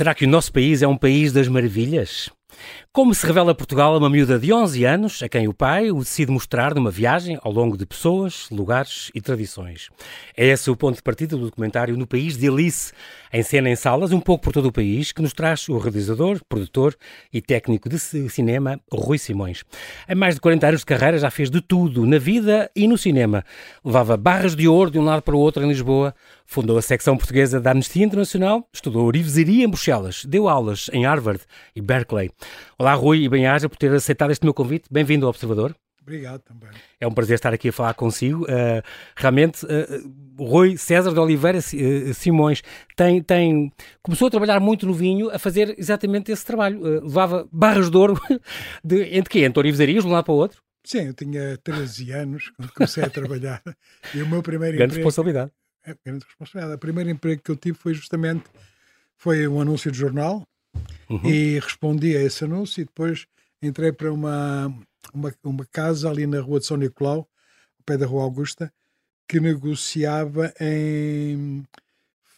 Será que o nosso país é um país das maravilhas? Como se revela Portugal a uma miúda de 11 anos, a quem o pai o decide mostrar numa viagem ao longo de pessoas, lugares e tradições. É esse o ponto de partida do documentário No País de Alice, em cena em salas, um pouco por todo o país, que nos traz o realizador, produtor e técnico de cinema Rui Simões. Em mais de 40 anos de carreira já fez de tudo, na vida e no cinema. Levava barras de ouro de um lado para o outro em Lisboa, fundou a secção portuguesa da Amnistia Internacional, estudou orivesaria em Bruxelas, deu aulas em Harvard e Berkeley. Olá, Rui, e bem-aja por ter aceitado este meu convite. Bem-vindo ao Observador. Obrigado também. É um prazer estar aqui a falar consigo. Uh, realmente, uh, Rui César de Oliveira uh, Simões tem, tem, começou a trabalhar muito no vinho, a fazer exatamente esse trabalho. levava barras de ouro de, entre quê? Entre orivesarias, de um lado para o outro? Sim, eu tinha 13 anos quando comecei a trabalhar. E o meu primeiro grande emprego... responsabilidade. É, grande responsabilidade. O primeiro emprego que eu tive foi justamente foi um anúncio de jornal uhum. e respondi a esse anúncio e depois entrei para uma, uma, uma casa ali na rua de São Nicolau, ao pé da rua Augusta, que negociava em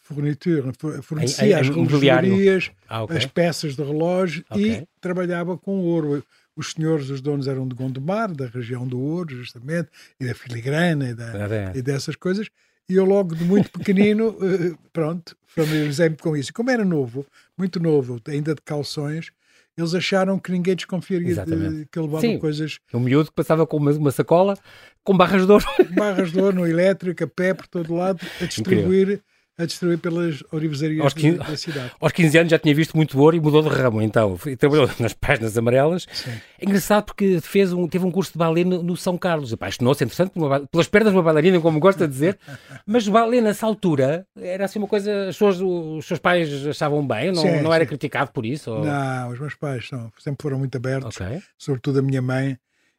fornitura, fornecia as relojarias, ah, okay. as peças de relógio okay. e trabalhava com ouro. Os senhores, os donos eram de Gondomar, da região do ouro, justamente, e da filigrana e, da, e dessas coisas. E eu logo de muito pequenino, eh, pronto, familiarizei-me com isso. Como era novo, muito novo, ainda de calções, eles acharam que ninguém desconfiaria de, que eu levava Sim, coisas. Um miúdo que passava com uma, uma, sacola com barras de ouro. Barras de ouro no elétrico, a pé por todo lado, a distribuir Incrível a destruir pelas orivesarias 15, da cidade. Aos 15 anos já tinha visto muito ouro e mudou de ramo, então. E trabalhou nas páginas amarelas. Sim. É engraçado porque fez um, teve um curso de balé no, no São Carlos. Apaixonou-se, interessante, pelas pernas de uma bailarina, como gosta de dizer. Mas o balé, nessa altura, era assim uma coisa... Os seus, os seus pais achavam bem? Não, sim, não era criticado por isso? Ou... Não, os meus pais não, sempre foram muito abertos. Okay. Sobretudo a minha mãe.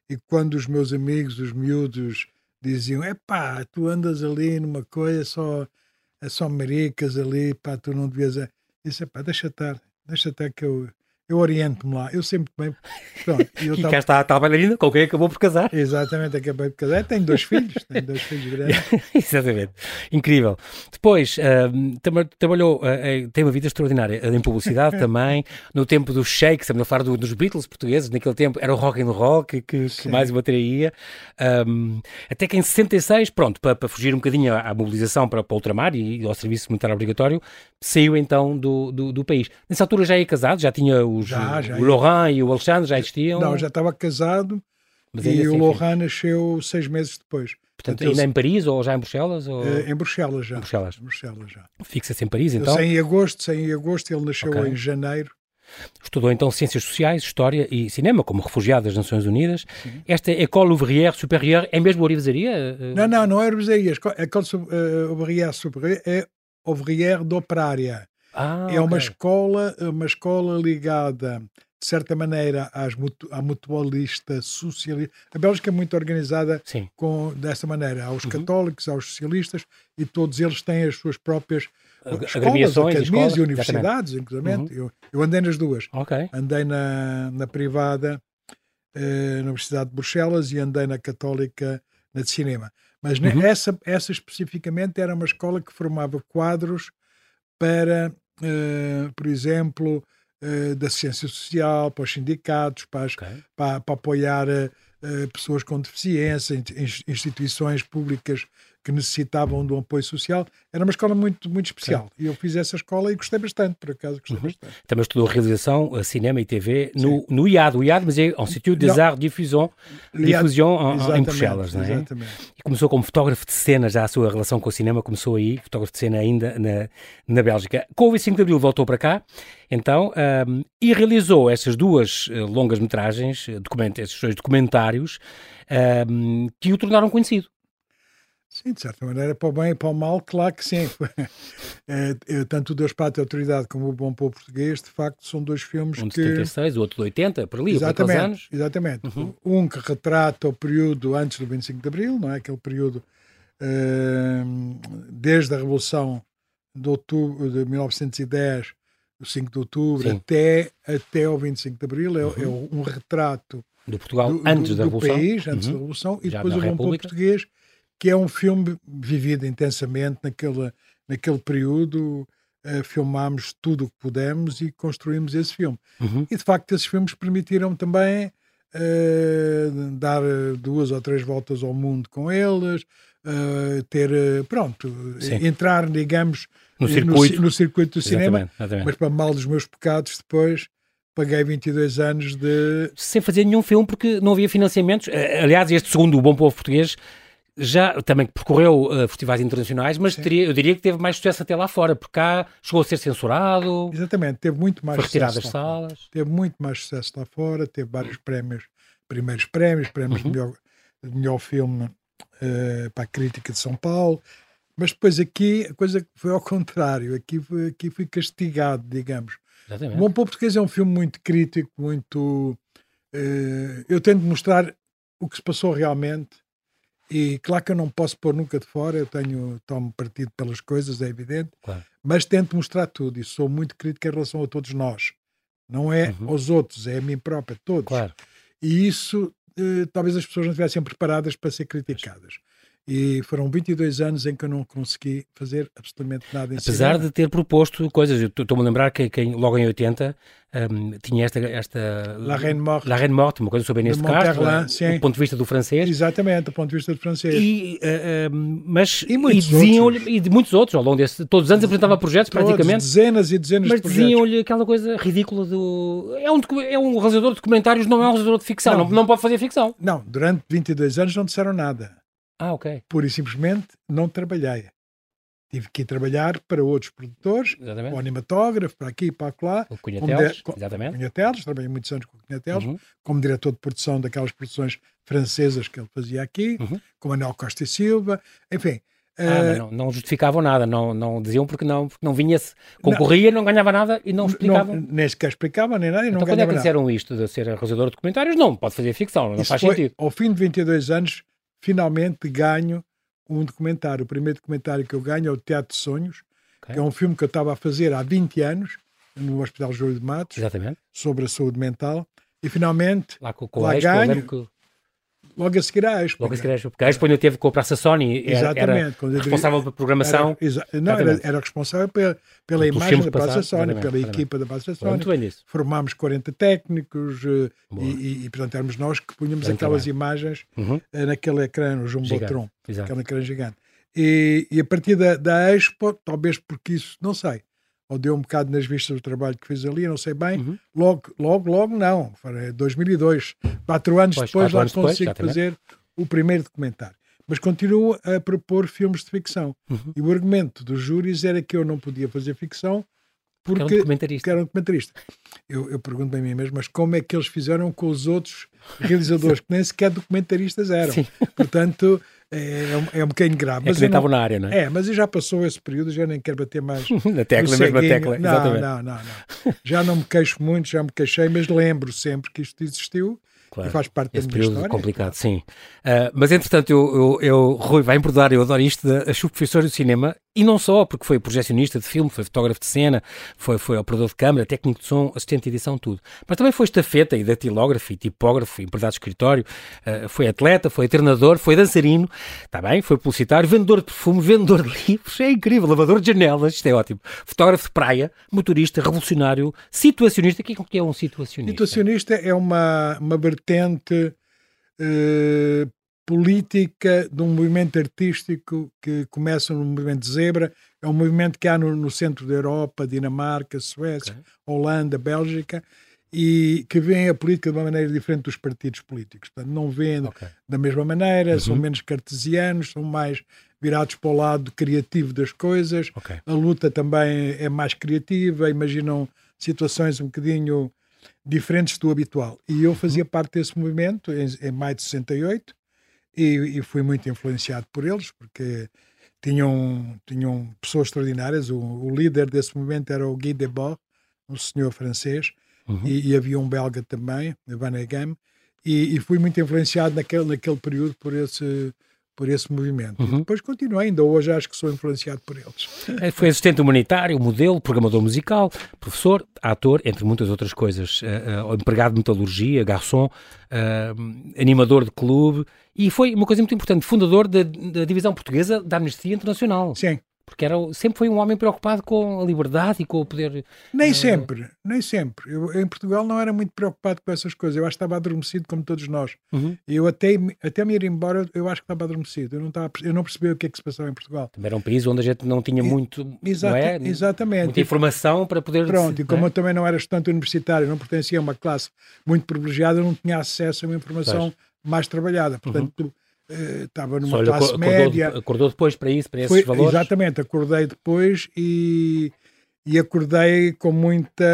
E quando os meus amigos, os miúdos, diziam: é pá, tu andas ali numa coisa só é só maricas ali, pá, tu não devias. Disse, pá, deixa estar, deixa estar que eu, eu oriento-me lá. Eu sempre bem. Pronto, eu e tava... cá está, a bailarina com quem acabou por casar. Exatamente, acabei de casar. Tenho dois filhos, tenho dois filhos grandes. Exatamente, incrível. Depois, uh, trabalhou, uh, tem uma vida extraordinária em publicidade também. No tempo do Shake, estamos a falar do, dos Beatles portugueses, naquele tempo era o rock and roll que, que, que mais o atraía. Um, até que em 66, pronto, para, para fugir um bocadinho à, à mobilização para, para o ultramar e, e ao serviço militar obrigatório, saiu então do, do, do país. Nessa altura já ia casado, já tinha os, já, já o Laurent e o Alexandre já existiam? Não, já estava casado e assim, o Laurent nasceu seis meses depois. Portanto, Portanto ainda em Paris ou já em Bruxelas? Ou... Uh, em Bruxelas já. Em Bruxelas. Bruxelas já. Fixa-se em Paris então? Sem em agosto, sem em agosto, ele nasceu okay. em janeiro. Estudou então Ciências Sociais, História e Cinema, como refugiado das Nações Unidas. Sim. Esta École Ouvrière Supérieure é mesmo orivesaria? Não, não, não é orivesaria. A École eh, Ouvrière Supérieure é Ouvrière d'Operária. Ah, é uma escola, uma escola ligada de certa maneira às mutu, à mutualista socialista. A Bélgica é muito organizada Sim. com dessa maneira, aos uhum. católicos, aos socialistas e todos eles têm as suas próprias escolas, academias e universidades, inclusive. Uhum. Eu, eu, andei nas duas. Okay. Andei na, na privada, eh, na Universidade de Bruxelas e andei na católica, na de cinema. Mas uhum. essa, essa especificamente era uma escola que formava quadros para por exemplo, uh, da ciência social, para os sindicatos, para, as, okay. para, para apoiar uh, pessoas com deficiência, instituições públicas que necessitavam de um apoio social. Era uma escola muito, muito especial. E eu fiz essa escola e gostei bastante, por acaso gostei uhum. bastante. Também estudou realização, cinema e TV no, no IAD. O IAD, mas é Instituto des Arts Diffusion, Diffusion em, em Bruxelas, não é? Exatamente. E começou como fotógrafo de cena, já a sua relação com o cinema começou aí, fotógrafo de cena ainda na, na Bélgica. Com o 25 de Abril voltou para cá, então, um, e realizou essas duas uh, longas metragens, esses dois documentários, um, que o tornaram conhecido. Sim, de certa maneira, para o bem e para o mal, claro que sim. é, é, tanto o Deus, Pátria e Autoridade como o Bom Povo Português, de facto, são dois filmes um de que... 76, o outro de 80, por ali, exatamente, anos. Exatamente. Uhum. Um que retrata o período antes do 25 de Abril, não é? Aquele período uh, desde a Revolução de outubro de 1910, o 5 de outubro, até, até o 25 de Abril. É, é uhum. é um retrato do Portugal do, antes do, da Revolução. Do país, antes uhum. da Revolução, e Já depois o Bom Povo Português que é um filme vivido intensamente naquele, naquele período, uh, filmámos tudo o que pudemos e construímos esse filme. Uhum. E de facto, esses filmes permitiram também uh, dar duas ou três voltas ao mundo com eles, uh, ter, pronto, Sim. entrar, digamos, no circuito, no, no circuito do exatamente, cinema. Exatamente. Mas para mal dos meus pecados, depois paguei 22 anos de. Sem fazer nenhum filme, porque não havia financiamentos. Aliás, este segundo, O Bom Povo Português, já também percorreu uh, festivais internacionais, mas teria, eu diria que teve mais sucesso até lá fora, porque cá chegou a ser censurado. Exatamente, teve muito mais foi retirado das salas. Fora. Teve muito mais sucesso lá fora, teve vários prémios, primeiros prémios, prémios uhum. de, melhor, de melhor filme uh, para a crítica de São Paulo. Mas depois aqui a coisa foi ao contrário, aqui, foi, aqui fui castigado, digamos. Exatamente. O Bom Povo Português é um filme muito crítico, muito. Uh, eu tento mostrar o que se passou realmente e claro que eu não posso pôr nunca de fora, eu tenho, tomo partido pelas coisas, é evidente, claro. mas tento mostrar tudo e sou muito crítico em relação a todos nós. Não é uhum. aos outros, é a mim própria, todos. Claro. E isso eh, talvez as pessoas não estivessem preparadas para ser criticadas. E foram 22 anos em que eu não consegui fazer absolutamente nada. Apesar de ter proposto coisas, estou-me a lembrar que, que, logo em 80 um, tinha esta, esta La Reine Morte, La Reine Morte uma coisa sobre Inês de, Castro, do ponto de vista do francês. Exatamente, do ponto de vista do francês. E, uh, uh, mas, e, muitos e diziam e de muitos outros, ao longo desse, todos os anos apresentava projetos Todos, praticamente. dezenas e dezenas mas de projetos. Mas diziam-lhe aquela coisa ridícula do... É um, é um realizador de documentários, não é um realizador de ficção, não, não, não pode fazer ficção. Não, durante 22 anos não disseram nada. Ah, ok. Pura e simplesmente não trabalhei. Tive que ir trabalhar para outros produtores, o animatógrafo, para aqui e para lá. O Cunhateles, de... exatamente. Cunhateles, trabalhei muitos anos com o Cunhateles, uhum. como diretor de produção daquelas produções francesas que ele fazia aqui, uhum. com Manuel Costa e Silva, enfim. Ah, uh... não, não, justificavam nada, não, não diziam porque não, porque não vinha-se, concorria, não, não, ganhava nada e não explicavam. Não, nem sequer explicavam nem nada e então, não quando é que disseram isto de ser realizador de documentários? Não, pode fazer ficção, não Isso faz foi, sentido. Ao fim de 22 anos, finalmente ganho um documentário. O primeiro documentário que eu ganho é o Teatro de Sonhos, okay. que é um filme que eu estava a fazer há 20 anos no Hospital Júlio de Matos, Exatamente. sobre a saúde mental. E finalmente lá, com, com lá ganho, que logo a seguir à Expo. Logo a seguir à Expo, porque a Expo ainda teve com a Praça Sony, era, Exatamente, era responsável pela programação. Era, não, era, era, responsável pela, pela imagem da Praça passado, Sony, pela equipa da Praça Sony. Muito bem isso. Formámos 40 técnicos eh, e, e, portanto, éramos nós que punhamos bem aquelas trabalho. imagens uhum. Eh, naquele ecrã, no Jumbotron, aquele ecrã gigante. E, e a partir da, da Expo, talvez porque isso, não sei, ou deu um bocado nas vistas do trabalho que fiz ali, não sei bem. Uhum. Logo, logo, logo não. Foi 2002. Quatro anos pois, depois, quatro lá anos consigo depois, fazer o primeiro documentário. Mas continuo a propor filmes de ficção. Uhum. E o argumento dos júris era que eu não podia fazer ficção porque, era um documentarista. Era um documentarista. Eu, eu pergunto a mim mesmo, mas como é que eles fizeram com os outros realizadores que nem sequer documentaristas eram? Sim. Portanto, é, é um bocadinho grave. É mas que estavam na área, não é? É, mas já passou esse período, já nem quero bater mais. na tecla, mesmo na tecla. Não, exatamente. não, não, não. Já não me queixo muito, já me queixei, mas lembro sempre que isto existiu Claro. faz parte Esse da minha período história. complicado, sim. Uh, mas entretanto, eu, eu, eu, Rui, vai-me perdoar, eu adoro isto, da, as professor de cinema, e não só, porque foi projecionista de filme, foi fotógrafo de cena, foi, foi operador de câmara, técnico de som, assistente de edição, tudo. Mas também foi estafeta e datilógrafo, e tipógrafo, empregado de escritório, uh, foi atleta, foi treinador, foi dançarino, está bem, foi publicitário, vendedor de perfume, vendedor de livros, é incrível, lavador de janelas, isto é ótimo. Fotógrafo de praia, motorista, revolucionário, situacionista, o que é um situacionista? Situacionista é uma, uma vertente eh, política de um movimento artístico que começa no movimento Zebra, é um movimento que há no, no centro da Europa, Dinamarca, Suécia, okay. Holanda, Bélgica, e que vê a política de uma maneira diferente dos partidos políticos. Portanto, não vêem okay. da mesma maneira, uhum. são menos cartesianos, são mais virados para o lado criativo das coisas. Okay. A luta também é mais criativa, imaginam situações um bocadinho diferentes do habitual. E eu fazia parte desse movimento em, em maio de 68 e, e fui muito influenciado por eles, porque tinham, tinham pessoas extraordinárias. O, o líder desse movimento era o Guy Debord, um senhor francês, uhum. e, e, havia um belga também, Van Egem, e, e, fui muito influenciado naquele, naquele período por esse por esse movimento. Uhum. E depois continuei, ainda hoje acho que sou influenciado por eles. É, foi assistente humanitário, modelo, programador musical, professor, ator, entre muitas outras coisas. Uh, uh, empregado de metalurgia, garçom, uh, animador de clube e foi uma coisa muito importante, fundador da, da divisão portuguesa da Amnistia Internacional. Sim. Porque era, sempre foi um homem preocupado com a liberdade e com o poder. Nem uh... sempre, nem sempre. Eu, em Portugal não era muito preocupado com essas coisas. Eu acho que estava adormecido, como todos nós. Uhum. Eu até, até me ir embora, eu acho que estava adormecido. Eu não, estava, eu não percebi o que é que se passava em Portugal. Também era um país onde a gente não tinha muito. Exata, é? Exatamente. Muita informação para poder. Pronto, e como é? eu também não era estudante universitário, não pertencia a uma classe muito privilegiada, eu não tinha acesso a uma informação pois. mais trabalhada. Portanto. Uhum estava numa Só classe acordou, média. Acordou depois para isso, para esses Foi, valores? Exatamente, acordei depois e, e acordei com muita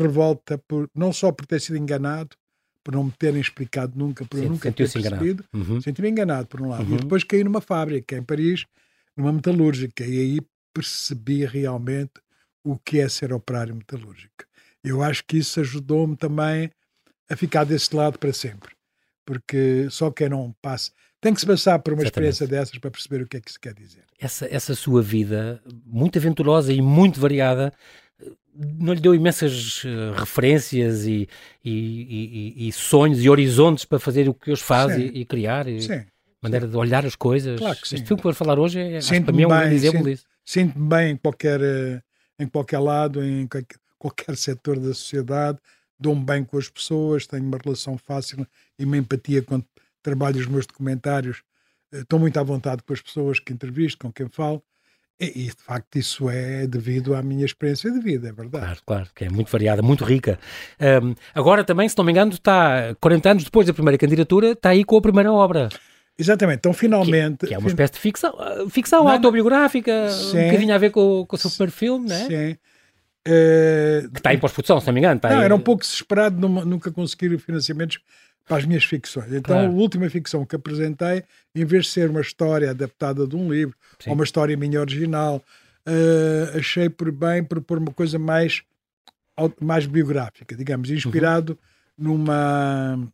revolta, por, não só por ter sido enganado, por não me terem explicado nunca, por Sim, eu nunca ter percebido. Uhum. Senti-me enganado, por um lado. Uhum. E depois caí numa fábrica em Paris, numa metalúrgica, e aí percebi realmente o que é ser operário metalúrgico. Eu acho que isso ajudou-me também a ficar desse lado para sempre. Porque só quem não passa tem que se passar por uma Exatamente. experiência dessas para perceber o que é que se quer dizer. Essa, essa sua vida, muito aventurosa e muito variada, não lhe deu imensas uh, referências e, e, e, e, sonhos e horizontes para fazer o que hoje faz e, criar? E sim. Maneira sim. de olhar as coisas. Claro que sim. Este filme que vou falar hoje é, acho, para mim é um grande exemplo disso. Sinto-me bem em qualquer, eh, em qualquer lado, em qualquer, qualquer setor da sociedade, dou-me bem com as pessoas, tenho uma relação fácil e uma empatia quando trabalho os meus documentários, eh, estou muito à vontade com as pessoas que entrevisto, com quem falo, e, de facto isso é devido à minha experiência de vida, é verdade. Claro, claro, que é muito variada, muito rica. Um, agora também, se não me engano, está 40 anos depois da primeira candidatura, está aí com a primeira obra. Exatamente, então finalmente. Que, que é uma espécie de ficção, ah, ficção não, autobiográfica, sim, um bocadinho a ver com, com o seu primeiro filme, não é? Sim. Uh, que está em pós-produção, se não me engano. não, aí... era um pouco desesperado nunca conseguir financiamentos para as minhas ficções. Então, claro. a última ficção que apresentei, em vez de ser uma história adaptada de um livro, Sim. ou uma história minha original, uh, achei por bem propor uma coisa mais, mais biográfica, digamos, inspirado uhum. numa,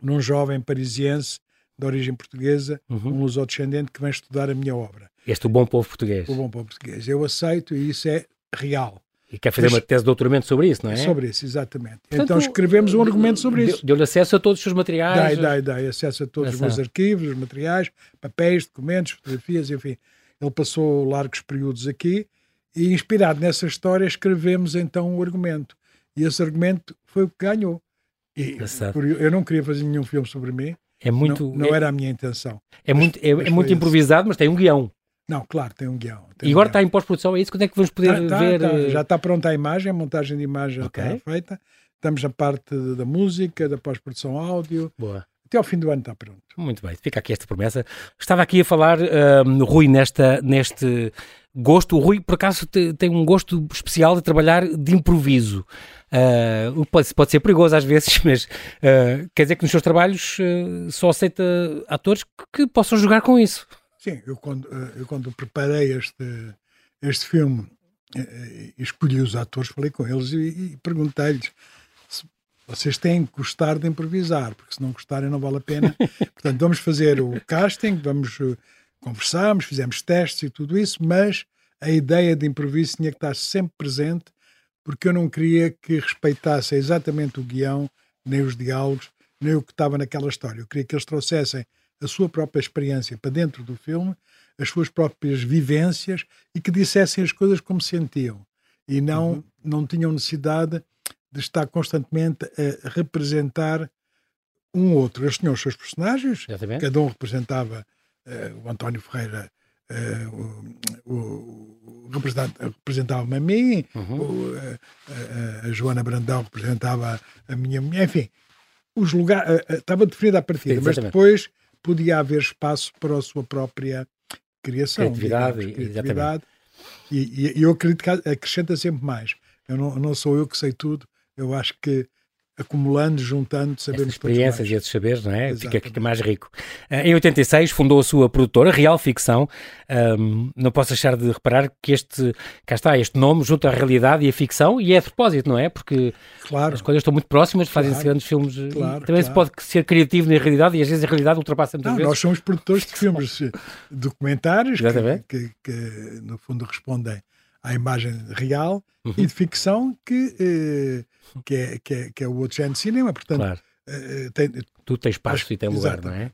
num jovem parisiense de origem portuguesa, uhum. um lusodescendente que vem estudar a minha obra. Este o bom povo português. O bom povo português. Eu aceito e isso é real. E quer fazer Mas, uma tese de doutoramento sobre isso, não é? Sobre isso, exatamente. Portanto, então escrevemos um argumento sobre isso. Deu-lhe acesso a todos os seus materiais? Dei, dei, dei acesso a todos os meus arquivos, os materiais, papéis, documentos, fotografias, enfim. Ele passou largos períodos aqui e, inspirado nessa história, escrevemos então o argumento. E esse argumento foi o que ganhou. E, eu não queria fazer nenhum filme sobre mim. É muito, não, não é, era a minha intenção. É muito, é, é muito improvisado, mas tem um guião. Não, claro, tem um guião. Tem e agora um está em pós-produção, é isso? Quando é que vamos poder tá, tá, ver? Tá, já está pronta a imagem, a montagem de imagem okay. está feita. Estamos na parte da música, da pós-produção áudio. Boa. Até ao fim do ano está pronto. Muito bem, fica aqui esta promessa. Estava aqui a falar, uh, Rui, nesta, neste gosto. O Rui, por acaso, te, tem um gosto especial de trabalhar de improviso. Uh, pode, pode ser perigoso às vezes, mas uh, quer dizer que nos seus trabalhos uh, só aceita atores que, que possam jogar com isso. Sim, eu quando, eh, eu quando preparei este, este filme, eh, eh, escolhi os atores, falei com eles e, e perguntei-lhes se vocês têm que gostar de improvisar, porque se não gostarem não vale a pena. Portanto, vamos fazer o casting, vamos conversarmos, fizemos testes e tudo isso, mas a ideia de improviso tinha que estar sempre presente, porque eu não queria que respeitassem exatamente o guião, nem os diálogos, nem o que estava naquela história. Eu queria que eles trouxessem a sua própria experiência para dentro do filme, as suas próprias vivências e que dissessem as coisas como sentiam e não uhum. não tinham necessidade de estar constantemente a representar um outro. Eles tinham os seus personagens, Exatamente. cada um representava uh, o António Ferreira, uh, o, o, representava-me a mim, uhum. o, uh, a Joana Brandão representava a minha mulher, enfim, os lugares estava definida a partida, mas depois podia haver espaço para a sua própria criação. Criatividade, digamos, criatividade. E, e, eu acredito que acrescenta sempre mais. Eu não, não sou eu que sei tudo, eu acho que acumulando, juntando, sabemos experiências e esses saberes, não é? Fica, fica, mais rico. Uh, em 86 fundou a sua produtora, Real Ficção. Um, não posso deixar de reparar que este, cá está, este nome junto à realidade e à ficção, e é a propósito, não é? Porque claro. as coisas estão muito próximas, fazem-se grandes filmes. Claro, também se pode ser criativo na realidade e às vezes a realidade ultrapassa muitas não, vezes. Nós somos produtores de filmes documentários que, que, que, no fundo respondem à imagem real uhum. e de ficção que, eh, que, é, que, é, que é o outro género de cinema. Portanto, claro. Uh, tem, tu tens espaço acho, e tem lugar, não é?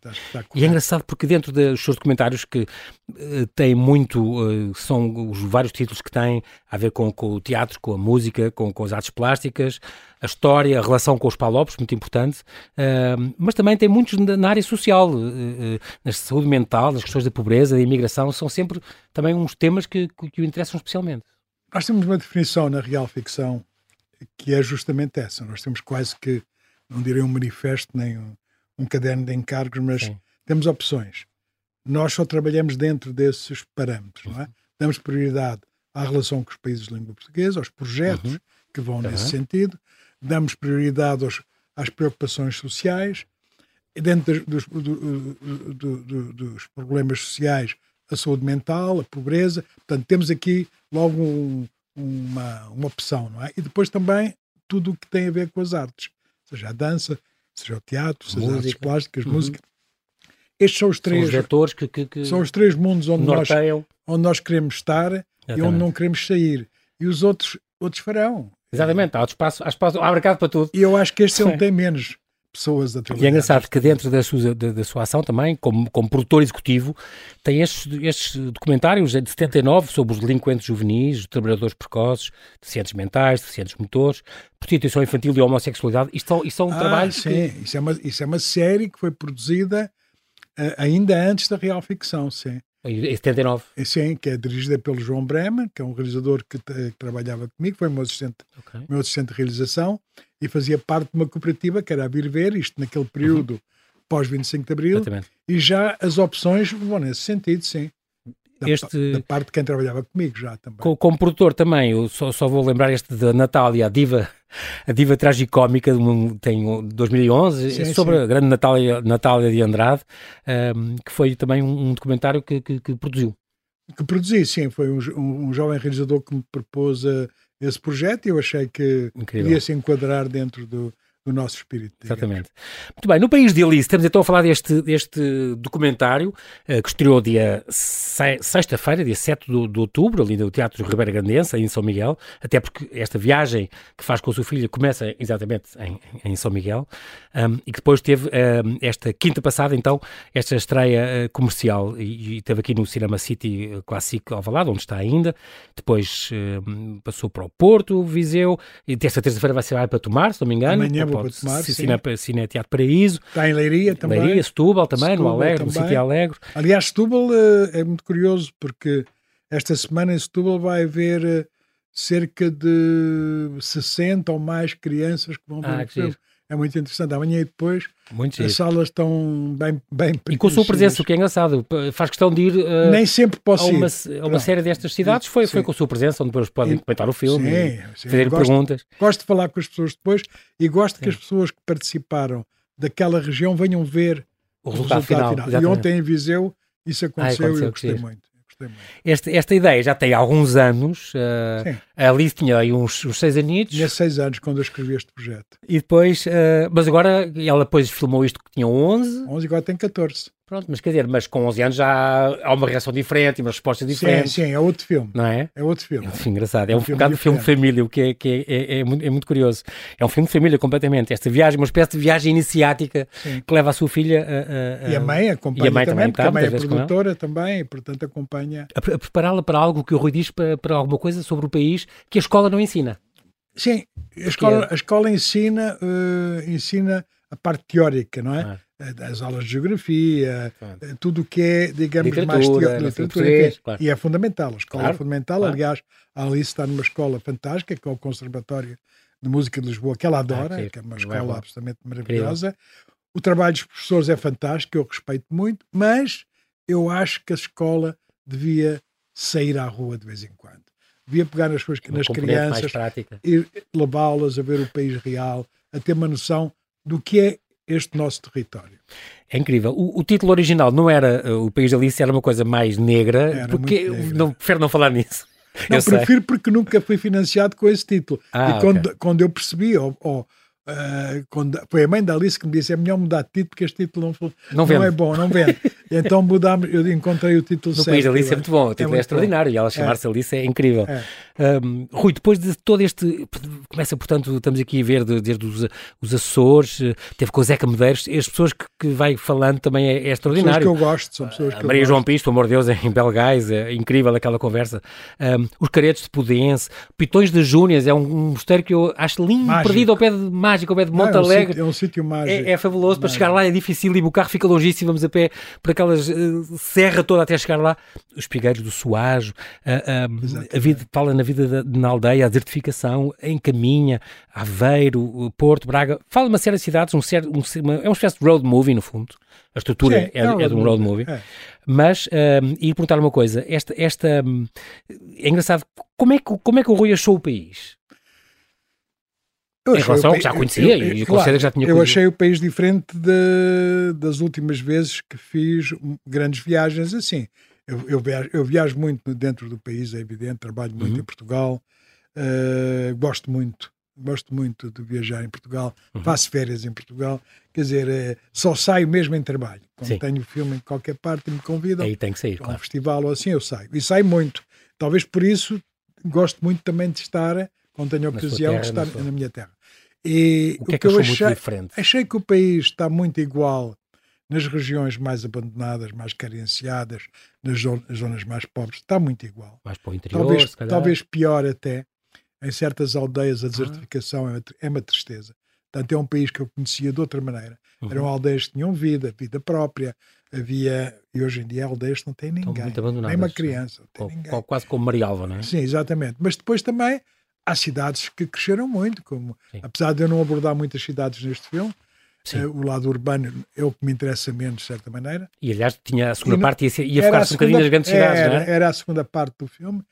e é engraçado porque dentro dos seus documentários que uh, têm muito, uh, são os vários títulos que têm a ver com, com o teatro, com a música, com, com as artes plásticas, a história, a relação com os palopes, muito importante, mas também tem muitos na, na área social, na saúde mental, nas questões da pobreza, da imigração, são sempre também uns temas que, que, que o interessam especialmente. Nós temos uma definição na real ficção que é justamente essa. Nós temos quase que, não direi um manifesto nem um, um caderno de encargos, mas Sim. temos opções. Nós só trabalhamos dentro desses parâmetros, não é? Damos prioridade à relação com os países de língua portuguesa, aos projetos uhum. que vão uhum. nesse sentido, damos prioridade aos, às preocupações sociais, e dentro dos, do, do, do, dos problemas sociais, a saúde mental, a pobreza. Portanto, temos aqui logo um, uma, uma opção, não é? E depois também tudo o que tem a ver com as artes, seja a dança, seja o teatro, seja música. as artes plásticas, uhum. música. Estes são os três são os vetores que, que, que são os três mundos onde nós, onde nós queremos estar Exatamente. e onde não queremos sair. E os outros, outros farão. Exatamente, há espaço, há espaço, há mercado para tudo. E eu acho que este é um tem menos pessoas a trabalhar. E é engraçado que dentro da sua, da, da, sua ação também, como, como produtor executivo, tem estes, estes documentários de 79 sobre os delinquentes juvenis, os trabalhadores precoces, deficientes mentais, deficientes motores, prostituição infantil e homossexualidade. Isto, são, isto são ah, trabalhos sim, que... isso, é uma, isso é uma série que foi produzida uh, ainda antes da real ficção, sim. Em 79. Sim, que é dirigida pelo João Bremer, que é um realizador que, que trabalhava comigo, foi meu assistente, okay. meu assistente de realização e fazia parte de uma cooperativa que era a Vir Ver, isto naquele período uhum. pós 25 de Abril, Exatamente. e já as opções vão nesse sentido, sim. Da, este... da parte de quem trabalhava comigo já também. Como, como produtor também, eu só, só, vou lembrar este da Natália, a diva, a diva tragicómica, tem 2011, sim, sobre sim. a grande Natália, Natália de Andrade, um, que foi também um, um documentário que, que, que, produziu. Que produzi, sim, foi um, um, jovem realizador que me propôs a, esse projeto e eu achei que Incrível. podia se enquadrar dentro do, do nosso espírito. Digamos. Exatamente. Muito bem, no país de Alice, estamos então a falar deste, deste documentário uh, que estreou dia sexta-feira, dia 7 de, de, outubro, ali no Teatro Ribeira Grandense, em São Miguel, até porque esta viagem que faz com a sua filha começa exatamente em, em São Miguel, um, e que depois teve um, esta quinta passada, então, esta estreia uh, comercial, e, e teve aqui no Cinema City Classic Alvalade, onde está ainda, depois passou para o Porto, Viseu, e desta terça-feira vai ser vai para Tomar, se não me engano. Amanhã vou para Tomar, Cine, Cine Teatro Paraíso. Está em Leiria também. Leiria, Setúbal também, Setúbal no Alegre, também. no Sítio Alegre. Aliás, Setúbal uh, é muito curioso, porque esta semana em Setúbal vai haver cerca de 60 ou mais crianças que vão ver ah, o filme é muito interessante. Amanhã e depois muito as salas estão bem, bem E com a sua presença, o que é engraçado, faz questão de ir uh, Nem sempre posso a uma, a uma série destas cidades, foi, foi com a sua presença, onde depois podem comentar o filme, sim, sim. fazer gosto, perguntas. Gosto de falar com as pessoas depois e gosto que as pessoas que participaram daquela região venham ver o resultado, o resultado final. final. E ontem em Viseu isso aconteceu, ah, aconteceu e eu gostei muito. Este, esta ideia já tem alguns anos. Uh, a Alice tinha aí uns, uns seis aninhos. Tinha seis anos quando eu escrevi este projeto. E depois, uh, mas agora ela depois filmou isto que tinha 11. 11 e agora tem 14. Pronto, mas quer dizer, mas com 11 anos já há uma reação diferente e uma resposta diferente. Sim, sim, é outro filme. Não é? É outro filme. É um filme engraçado. É, um, um filme bocado de filme de família, o que, é, que é, é, é, muito, é, muito, curioso. É um filme de família completamente. Esta viagem, uma espécie de viagem iniciática sim. que leva a sua filha a, a, a... E a mãe acompanha e a mãe também, também porque a mãe é produtora também, e portanto acompanha. A, a prepará-la para algo que o Rui diz, para, para alguma coisa sobre o país que a escola não ensina. Sim, a escola, a escola ensina, uh, ensina a parte teórica, não é? Ah as aulas de geografia, claro. Eh, tudo o que é, digamos, literatura, mais teórico, literatura, claro. e é fundamental. A escola claro. é fundamental. Aliás, a Alice está numa escola fantástica, que é o Conservatório de Música de Lisboa, que ela adora, ah, que é uma escola é absolutamente maravilhosa. O trabalho dos professores é fantástico, eu respeito muito, mas eu acho que a escola devia sair à rua de vez em quando. Devia pegar nas, suas, nas crianças e levá-las a ver o país real, a ter uma noção do que é este nosso território. É incrível. O, o, título original não era uh, O País da Alice, era uma coisa mais negra, era porque negra. não prefiro não falar nisso. Não, eu prefiro sei. porque nunca fui financiado com esse título. Ah, e quando, okay. quando eu percebi, ou, ou uh, quando, foi a mãe da Alice que me disse: é melhor mudar de título porque este título não, não, não é bom, não vende. Então mudámos, eu encontrei o título no certo. País da Alice é muito bom, o título é, é extraordinário bom. e ela chamar-se é. Alice é incrível. É. Um, Rui, depois de todo este, começa portanto, estamos aqui a ver desde os, os Açores, teve com o Zeca Medeiros, as pessoas que, que vai falando também é, é extraordinário. Pessoas que eu gosto, são pessoas que Maria João Pires, pelo amor de Deus, em Belgais, é incrível aquela conversa. Um, os Caretos de Pudense, Pitões de Júnias, é um, mosteiro que eu acho lindo, mágico. perdido ao pé de mágico, ao pé de Monte Não, Alegre. É um sítio mágico. É, é fabuloso, mágico. para chegar lá é difícil e o carro fica longíssimo, vamos a pé por aquelas uh, serra toda até chegar lá. Os Pigueiros do uh, uh, a vida, fala na vida da, na aldeia, a desertificação, em Caminha, Aveiro, Porto, Braga, fala uma série de cidades, um, um, uma, é uma espécie de road movie no fundo. A estrutura Sim, é, é, é, de um road movie. É. Mas, um, e perguntar uma coisa, esta, esta, hum, é engraçado, como é, que, como é que o Rui achou o país? Eu em relação ao que já conhecia eu, eu, e claro, que já tinha Eu achei o país diferente de, das últimas vezes que fiz grandes viagens assim. Eu, eu, viajo, eu viajo muito dentro do país, é evidente, trabalho muito uhum. em Portugal, uh, gosto muito, gosto muito de viajar em Portugal, uhum. faço férias em Portugal, quer dizer, uh, só saio mesmo em trabalho. Quando Sim. tenho filme em qualquer parte e me convidam, Aí tem que sair, claro. um festival ou assim, eu saio. E saio muito. Talvez por isso gosto muito também de estar, quando tenho a ocasião, terra, de estar na, sua... na minha terra. E o que, é que, que eu achei, diferente? achei que o país está muito igual nas regiões mais abandonadas, mais carenciadas, nas zonas mais pobres, está muito igual. Mais para o interior, talvez, talvez pior até. Em certas aldeias a desertificação ah. é uma tristeza. Portanto, é um país que eu conhecia de outra maneira. Uhum. Eram aldeias que tinham vida, vida própria. Havia, e hoje em dia, aldeias que não têm ninguém. Nem uma criança. Não tem ninguém. Quase como Marialva, não é? Sim, exatamente. Mas depois também há cidades que cresceram muito, como apesar de eu não abordar muitas cidades neste filme, uh, o lado urbano é o que me interessa menos, de certa maneira. E aliás, tinha a segunda e, parte ia, ia focar-se um bocadinho nas grandes cidades, era, não é? Era a segunda parte do filme.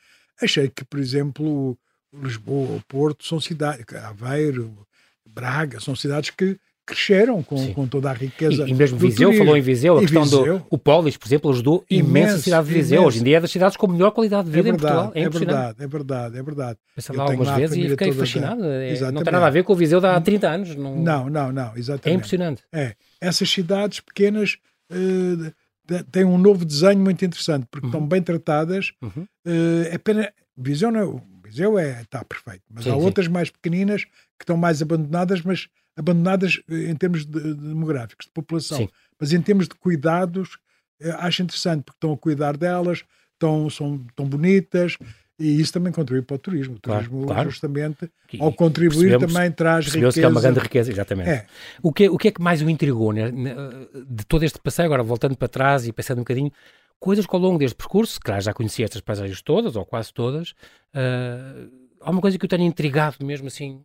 Achei que, por exemplo, Lisboa ou Porto são cidades, Aveiro, Braga, são cidades que cresceram com, com toda a riqueza. E, e mesmo Viseu, turismo. falou em Viseu, a e questão Viseu, do o Polis, por exemplo, ajudou imenso a cidade de Viseu. Imenso. Hoje em dia é das cidades com melhor qualidade de vida é verdade, em Portugal. É, é verdade, é verdade, é verdade. Pensei lá algumas vezes e fiquei fascinado. É, não tem nada a ver com o Viseu de há 30 anos. Não, não, não, não exatamente. É impressionante. É. Essas cidades pequenas uh, têm um novo desenho muito interessante, porque uhum. estão bem tratadas. Uhum. Uh, é pena. Viseu não Viseu é, está perfeito, mas sim, há sim. outras mais pequeninas que estão mais abandonadas, mas abandonadas eh, em termos de, de demográficos, de população. Sim. Mas em termos de cuidados, eh, acho interessante, porque estão a cuidar delas, estão, são, estão bonitas, e isso também contribui para o turismo. O turismo, claro, justamente, claro. ao contribuir, também traz riqueza. que é uma grande riqueza, exatamente. É. O, que, o que é que mais o intrigou né? de todo este passeio, agora voltando para trás e pensando um bocadinho, coisas que ao longo deste percurso, claro, já conhecia estas paisagens todas, ou quase todas, uh, há uma coisa que eu tenho intrigado mesmo assim,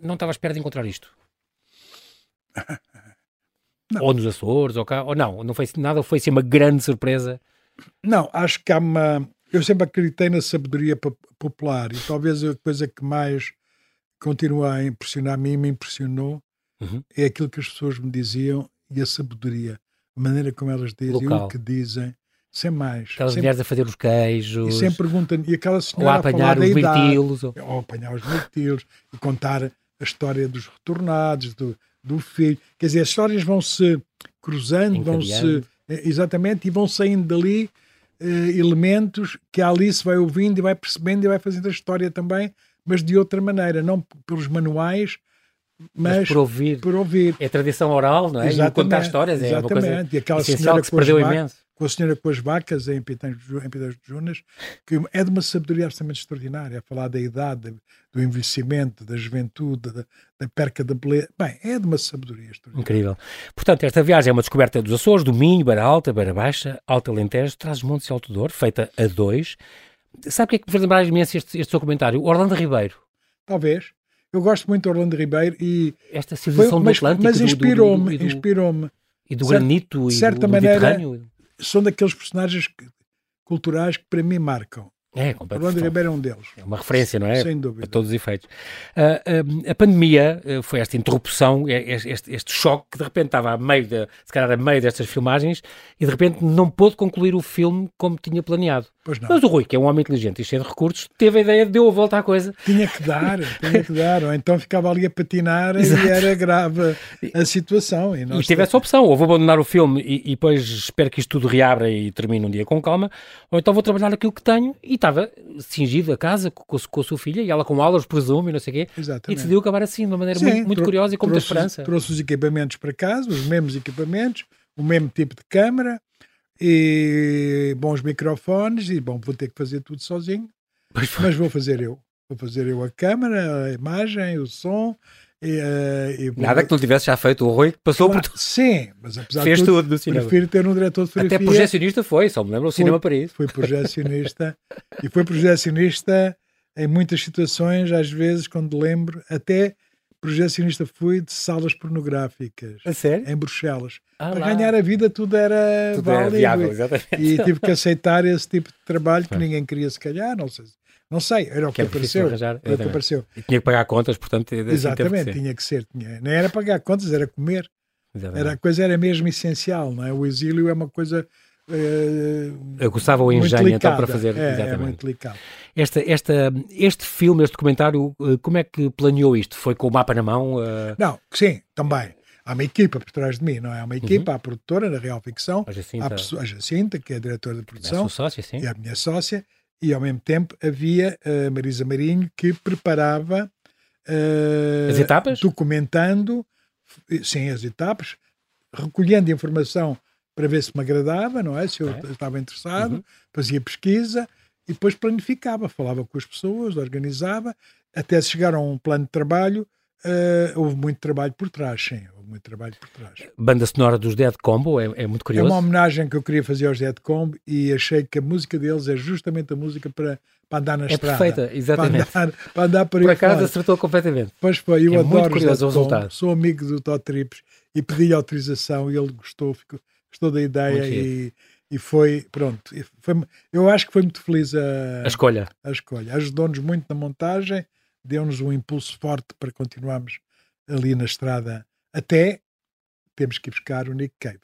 não estava à espera de encontrar isto. Ou nos Açores, ou cá, ou não, não foi nada, foi assim uma grande surpresa. Não, acho que há uma. Eu sempre acreditei na sabedoria popular e talvez a coisa que mais continua a impressionar a mim, me impressionou, uhum. é aquilo que as pessoas me diziam e a sabedoria, a maneira como elas dizem, Local. o que dizem, sem mais. Aquelas sempre, mulheres a fazer os queijos. E sempre e aquela senhora ou a apanhar a os mirtilos. Ou... ou apanhar os mirtilos e contar a história dos retornados, do, do filho. Quer dizer, as histórias vão se cruzando, vão se. Eh, exatamente, e vão saindo dali uh, elementos que a Alice vai ouvindo e vai percebendo e vai fazendo a história também, mas de outra maneira, não pelos manuais, mas, mas, por, ouvir. por ouvir. É tradição oral, não é? Exatamente, e contar histórias é exatamente. uma coisa e aquela essencial que se perdeu imenso com a Senhora com as Vacas, em Pitães de Junas, que é de uma sabedoria absolutamente extraordinária, a falar da idade, do envelhecimento, da juventude, da, da perca da beleza. Bem, é de uma sabedoria extraordinária. Incrível. Portanto, esta viagem é uma descoberta dos Açores, do Minho, Beira Alta, Beira Baixa, Alta Alentejo, Trás-os-Montes e Alto Douro, feita a dois. Sabe o que é que me fez lembrar imenso este, este seu comentário? Orlando Ribeiro. Talvez. Eu gosto muito de Orlando Ribeiro e... Esta civilização foi, mas, do Atlântico. Mas inspirou-me, inspirou-me. E do granito e do, do Mediterrâneo são daqueles personagens culturais que para mim marcam. É, completamente. Orlando Ribeiro é um deles. É uma referência, não é? Sem dúvida. A todos os efeitos. Uh, uh, a pandemia uh, foi esta interrupção, este, este, choque que de repente estava a meio, de, se calhar a meio destas filmagens e de repente não pôde concluir o filme como tinha planeado. Mas o Rui, que é um homem inteligente e cheio de recursos, teve a ideia, deu a volta à coisa. Tinha que dar, tinha que dar. Ou então ficava ali a patinar Exato. e era grave a situação. E, e tive essa opção, ou vou abandonar o filme e, e, depois espero que isto tudo reabra e termine um dia com calma, ou então vou trabalhar aquilo que tenho. E estava cingido a casa com, com a sua filha e ela com aulas, presumo, e não sei o quê. Exatamente. E decidiu acabar assim, de uma maneira Sim, muito, muito curiosa e com muita esperança. Trouxe os equipamentos para casa, os mesmos equipamentos, o mesmo tipo de câmara e bons microfones e bom, vou ter que fazer tudo sozinho, mas vou fazer eu. Vou fazer eu a câmera, a imagem, o som. E, uh, e vou... Nada que não tivesse já feito, o Rui passou claro, por Sim, mas apesar Fez de tudo, tudo cinema. prefiro ter um diretor de fotografia. Até projecionista foi, só me lembro, o Cinema Paris. Foi projecionista e foi projecionista em muitas situações, às vezes, quando lembro, até projecionista fui de salas pornográficas. A sério? Em Bruxelas. Ah, Para lá. ganhar a vida tudo era tudo válido. Era viável, exatamente. E tive que aceitar esse tipo de trabalho que ninguém queria se calhar, não sei. Não sei, era o que, que apareceu. Arranjar, era o que apareceu. E tinha que pagar contas, portanto, exatamente, que tinha que ser. Tinha, nem era pagar contas, era comer. Era, a coisa era mesmo essencial, não é? O exílio é uma coisa Uh, Aguçava o engenho então para fazer. É, exatamente. é muito delicado. Esta, esta, este filme, este documentário, uh, como é que planeou isto? Foi com o mapa na mão? Uh... Não, sim, também. Há uma equipa por trás de mim, não é? Há uma equipa, uhum. a produtora da Real Ficção, a Jacinta. A, a Jacinta, que é a diretora de produção, a sócia, sim. e a minha sócia, e ao mesmo tempo havia a Marisa Marinho que preparava as etapas? Documentando, sim, as etapas, recolhendo informação para ver se me agradava, não é? Se eu é. estava interessado, uhum. fazia pesquisa e depois planificava, falava com as pessoas, organizava, até chegar a um plano de trabalho. Uh, houve muito trabalho por trás, sim, houve muito trabalho por trás. Banda sonora dos Dead Combo é, é muito curioso. É uma homenagem que eu queria fazer aos Dead Combo e achei que a música deles é justamente a música para, para andar na é estrada. perfeita, exatamente. Para andar, para andar por, por acaso fora. acertou completamente. Pois foi, eu é adoro muito curioso o resultado. Sou amigo do Todd Trips e pedi autorização e ele gostou, ficou, gostou da ideia e, e foi, pronto, foi, eu acho que foi muito feliz a, a escolha. A escolha. Ajudou-nos muito na montagem, deu-nos um impulso forte para continuarmos ali na estrada até temos que ir buscar o Nick Cave.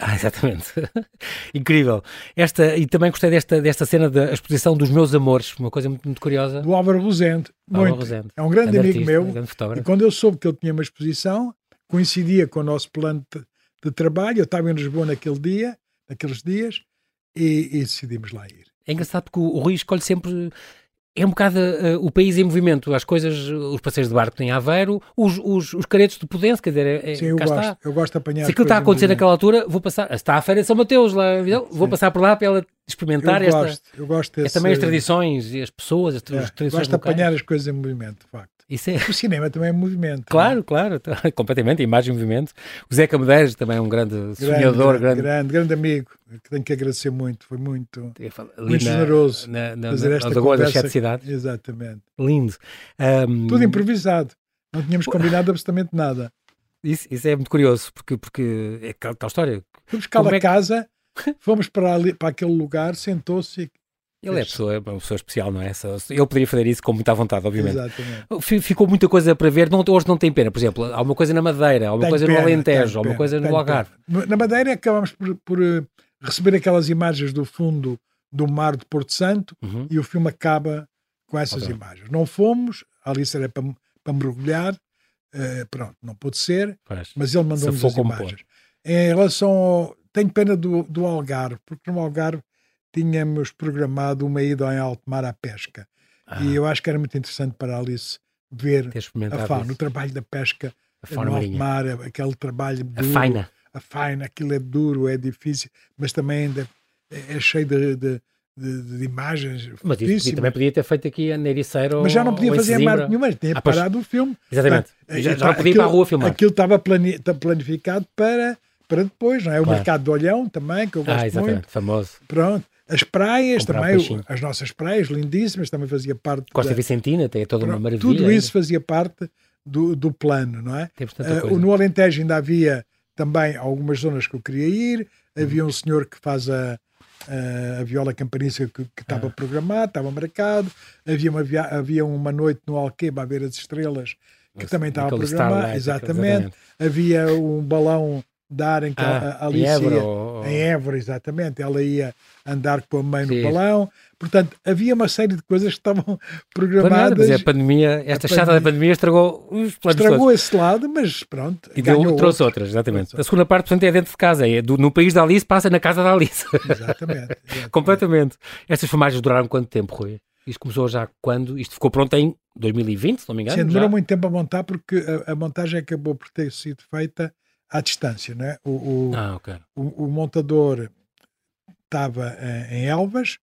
Ah, exatamente. Incrível. Esta, e também gostei desta, desta cena da exposição dos meus amores, uma coisa muito, muito curiosa. Do Álvaro Rosente. Muito. Rosente. É um grande, grande amigo artista, meu. Um grande e quando eu soube que ele tinha uma exposição, coincidia com o nosso plano de, de trabalho. Eu estava em Lisboa naquele dia, naqueles dias, e, e decidimos lá ir. É engraçado porque o, Rui escolhe sempre é um bocado uh, o país em movimento, as coisas, os passeios de barco em Aveiro, os, os, os caretos de Pudense, quer dizer, é, é Sim, eu gosto, está. eu gosto de apanhar. Se aquilo está a acontecer naquela altura, vou passar, está a Feira de São Mateus lá, vou Sim. passar por lá para ela experimentar eu esta. Gosto, eu gosto desse, é também as tradições e as pessoas, as, é, tradições Gosto de apanhar as coisas em movimento, de facto. Isso é... O cinema também é movimento. É? Claro, claro, completamente, imagem e movimento. O Zeca Medeiros também é um grande, grande sonhador. Grande, grande, grande, amigo, que tenho que agradecer muito, foi muito, muito na, generoso na, na, fazer esta conversa. das sete cidades. Exatamente. Lindo. Um... Tudo improvisado, não tínhamos combinado absolutamente nada. Isso, isso é muito curioso, porque, porque é tal história. Fomos cá a é casa, fomos para, ali, para aquele lugar, sentou-se ele é pessoa, é uma pessoa especial, não é? Ele poderia fazer isso com muita vontade, obviamente. Exatamente. Ficou muita coisa para ver, não, hoje não tem pena. Por exemplo, há uma coisa na Madeira, há uma tem coisa pena, no Alentejo, há uma coisa no Algarve. Pena. Na Madeira acabamos por, por, eh, receber aquelas imagens do fundo do mar de Porto Santo uhum. e o filme acaba com essas okay. imagens. Não fomos, a Alice era para, para mergulhar, uh, pronto, não pôde ser, pois. mas ele mandou-nos as imagens. Em relação ao... Tenho pena do, do Algarve, porque no Algarve tínhamos programado uma ida em alto mar à pesca. Ah. E eu acho que era muito interessante para a Alice ver a fauna, o trabalho da pesca no alto mar, aquele trabalho duro. A faina. A faina, aquilo é duro, é difícil, mas também ainda é, é cheio de, de de, de, imagens. Mas isso também podia ter feito aqui a Nericeiro. Mas já não podia fazer a marca nenhuma, tinha ah, parado o filme. Exatamente. já, já não podia ir para a rua filmar. Aquilo estava planificado para, para depois, não é? O claro. mercado do Olhão também, que eu gosto ah, exatamente. muito. famoso. Pronto. As praias também, as nossas praias lindíssimas, também fazia parte. Costa da... Vicentina tem toda uma maravilha. Tudo isso fazia parte do, do plano, não é? Uh, no Alentejo ainda havia também algumas zonas que eu queria ir. Havia um senhor que faz a, a, a viola campanista que, estava ah. programado, estava marcado. Havia uma, havia uma noite no Alqueba a ver as estrelas que Nossa, também estava programado. Exatamente. exatamente. Havia um balão dar em que ah, a Alice em Évora, ia, ou... em Évora, exatamente. Ela ia andar com a mãe Sim. no balão. Portanto, havia uma série de coisas que estavam programadas. Mas a pandemia, esta a chata pandemia, da pandemia estragou os planos Estragou todos. esse lado, mas pronto. E deu, trouxe outras, exatamente. Trouxe. A segunda parte, portanto, é dentro de casa. É do, no país da Alice, passa na casa da Alice. Exatamente. exatamente. Completamente. Estas filmagens duraram quanto tempo, Rui? Isto começou já quando? Isto ficou pronto em 2020, se não me engano? Sim, demorou já? muito tempo a montar porque a, a, montagem acabou por ter sido feita à distância, né? O, o, ah, okay. o, o montador estava em Elvas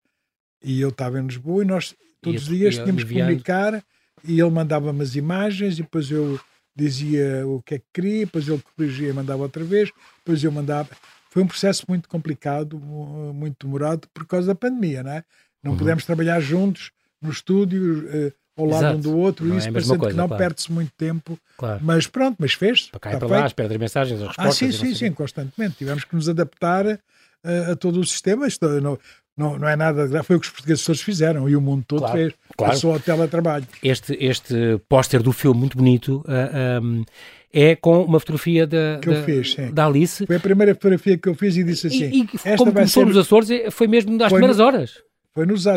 e eu estava em Lisboa e nós todos os dias tínhamos que comunicar e ele mandava umas imagens e depois eu dizia o que é que queria, depois ele corrigia e mandava outra vez, depois eu mandava. Foi um processo muito complicado, muito demorado por causa da pandemia, não é? Não uhum. pudemos trabalhar juntos no estúdio, uh, ao lado Exato. um do outro, não isso é parecendo coisa, que não claro. perde-se muito tempo. Claro. Mas pronto, mas fez. Para cá e para lá, espera as mensagens, as respostas. Ah, sim, sim, sim, constantemente. Tivemos que nos adaptar uh, a todo o sistema. Isto não, não, não é nada Foi o que os portugueses todos fizeram e o mundo todo claro, fez. Claro. Passou ao teletrabalho. Este, este póster do filme, muito bonito, uh, eh, um, ehm, é com uma fotografia da, que eu fiz, sim. da Alice. Foi a primeira fotografia que eu fiz e disse assim. E, e esta como começou ser... nos Açores, é, foi mesmo às primeiras no... horas. Foi nos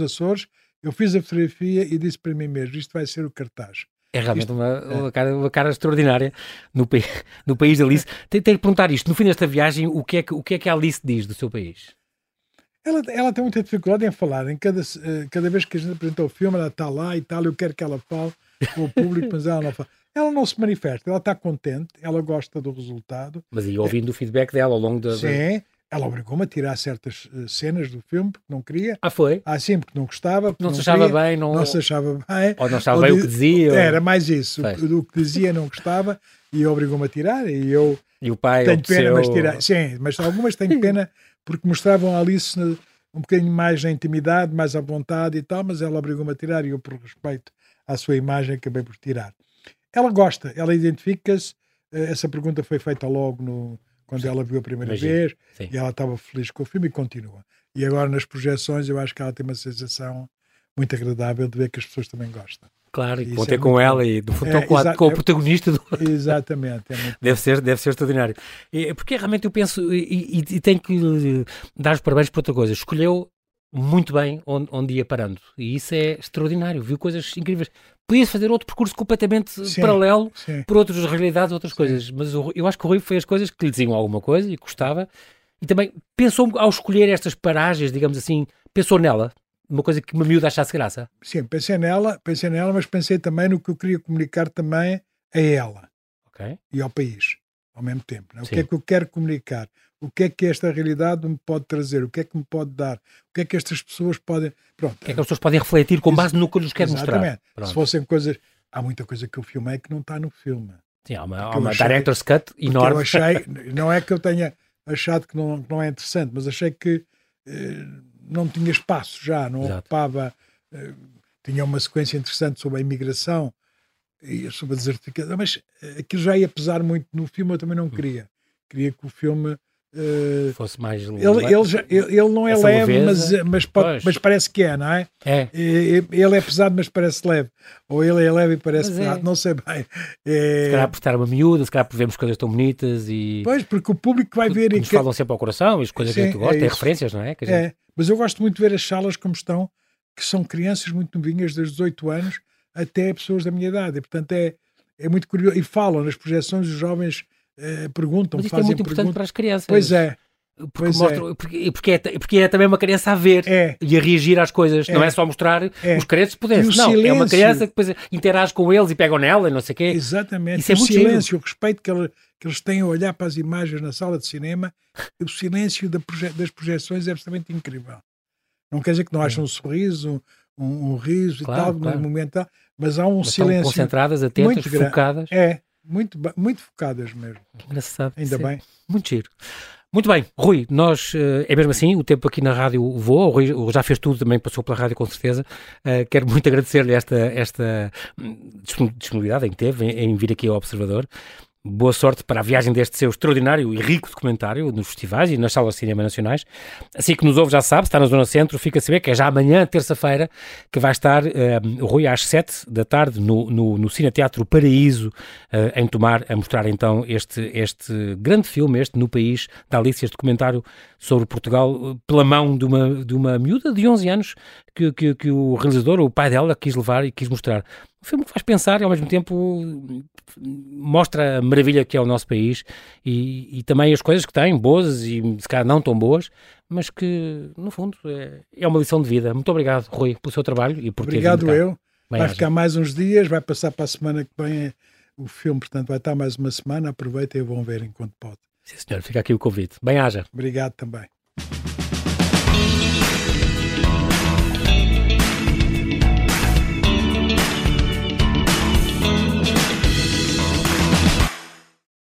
Açores, eu fiz a fotografia e disse para mim mesmo: isto vai ser o cartaz. É realmente isto, uma, é. Uma, cara, uma, cara, extraordinária no, no país da Alice. Tenho que perguntar isto: no fim desta viagem, o que, é que, o que é que a Alice diz do seu país? Ela, ela tem muita dificuldade em falar. Em cada, eh, cada vez que a gente apresenta o filme, ela está lá e tal. Eu quero que ela fale com o público, mas ela não fala. Ela não se manifesta, ela está contente, ela gosta do resultado. Mas e ouvindo é, o feedback dela ao longo da. Sim, ela obrigou-me a tirar certas uh, cenas do filme porque não queria. Ah, foi? Ah, sim, porque não gostava. Porque não, não se achava queria, bem, não... não se achava bem. Ou não achava bem o que dizia. Era mais isso. O, o, que dizia não gostava e obrigou-me a tirar. E eu e o pai tenho pena, mas tirar. Sim, mas algumas tenho pena porque mostravam a Alice um bocadinho mais na intimidade, mais à vontade e tal, mas ela obrigou-me a tirar e eu, por respeito à sua imagem, acabei por tirar. Ela gosta, ela identifica-se. Eh, essa pergunta foi feita logo no quando Sim. ela viu a primeira Imagina. vez Sim. e ela estava feliz com o filme e continua. E agora nas projeções eu acho que ela tem uma sensação muito agradável de ver que as pessoas também gostam. Claro, e contei é com ela e do fundo é, com, o protagonista do... Exatamente. É deve, ser, deve ser extraordinário. Porque realmente eu penso, e, e, e tenho que dar os parabéns por outra coisa, escolheu muito bem onde, onde ia parando. E isso é extraordinário. Viu coisas incríveis. Podia fazer outro percurso completamente sim, paralelo sim. por outras realidades, outras sim. coisas. Mas eu acho que o Rui foi as coisas que lhe diziam alguma coisa e gostava. E também pensou ao escolher estas paragens, digamos assim, pensou nela. Uma coisa que uma miúda achasse graça. Sim, pensei nela, pensei nela, mas pensei também no que eu queria comunicar também a ela okay. e ao país, ao mesmo tempo. Né? O que é que eu quero comunicar? O que é que esta realidade me pode trazer, o que é que me pode dar, o que é que estas pessoas podem. Pronto. O que é que as pessoas podem refletir com base no que nos quer mostrar. Pronto. Se fossem coisas. Há muita coisa que eu filmei que não está no filme. Sim, há uma, há uma achei, director's cut enorme. Eu achei, não é que eu tenha achado que não, não é interessante, mas achei que eh, não tinha espaço já, não Exato. ocupava. Eh, tinha uma sequência interessante sobre a imigração e sobre a desertificação, mas eh, aquilo já ia pesar muito no filme, eu também não hum. queria. Queria que o filme Uh, fosse mais ele, ele, já, ele, ele, não é Essa leve, mas, mas, pode, mas, parece que é, não é? É. Ele é pesado, mas parece leve. Ou ele é leve e parece mas pesado, é. não sei bem. É... Se calhar por estar uma miúda, se calhar por vermos coisas tão bonitas e. Pois, porque o público vai ver. Nos e que... falam sempre ao coração e as coisas Sim, que a gente gosta, é tem referências, não é? Gente... É, mas eu gosto muito de ver as salas como estão, que são crianças muito novinhas, desde 18 anos até pessoas da minha idade. E, portanto, é, é muito curioso. E falam nas projeções, os jovens eh, perguntam, Mas isto é muito importante para as crianças. Pois é. Porque, mostra, é. porque, porque, é, porque é também uma criança a ver é. e a reagir às coisas, é. não é só mostrar é. os créditos pudesse, não, silêncio. é uma criança que depois interage com eles e pegam nela e não sei o quê. Exatamente, Isso é o muito silêncio, giro. o respeito que, ele, que, eles têm a olhar para as imagens na sala de cinema, o silêncio da proje das projeções é absolutamente incrível. Não quer dizer que não acham um sorriso, um, um riso claro, e tal, claro. no momento, mas há um mas silêncio. concentradas, atentas, focadas. É, muito, muito focadas mesmo. Engraçado. Ainda sim. bem. Muito giro. Muito bem, Rui, nós, eh, é mesmo assim, o tempo aqui na rádio voa, o Rui já fez tudo, também passou pela rádio com certeza, uh, quero muito agradecer-lhe esta, esta hum, disponibilidade em que teve, em, em vir aqui ao Observador, boa sorte para a viagem deste seu extraordinário e rico documentário nos festivais e nas salas de cinema nacionais. Assim que nos ouve já sabe, está na Zona Centro, fica a saber que é já amanhã, terça-feira, que vai estar o Rui às sete da tarde no, no, no Cineteatro Paraíso, uh, em Tomar, a mostrar então este, este grande filme, este No País, da Alice, este documentário sobre Portugal, pela mão de uma, de uma miúda de 11 anos que, que, que o realizador, o pai dela, quis levar e quis mostrar. Um filme que faz pensar e ao mesmo tempo mostra a maravilha que é o nosso país e, e também as coisas que tem, boas e se calhar não tão boas, mas que no fundo é, é uma lição de vida. Muito obrigado, Rui, pelo seu trabalho e por obrigado ter Obrigado eu. Bem vai ficar mais uns dias, vai passar para a semana que vem o filme, portanto vai estar mais uma semana. Aproveitem e vão ver enquanto pode. Sim, senhor, fica aqui o convite. Bem-haja. Obrigado também.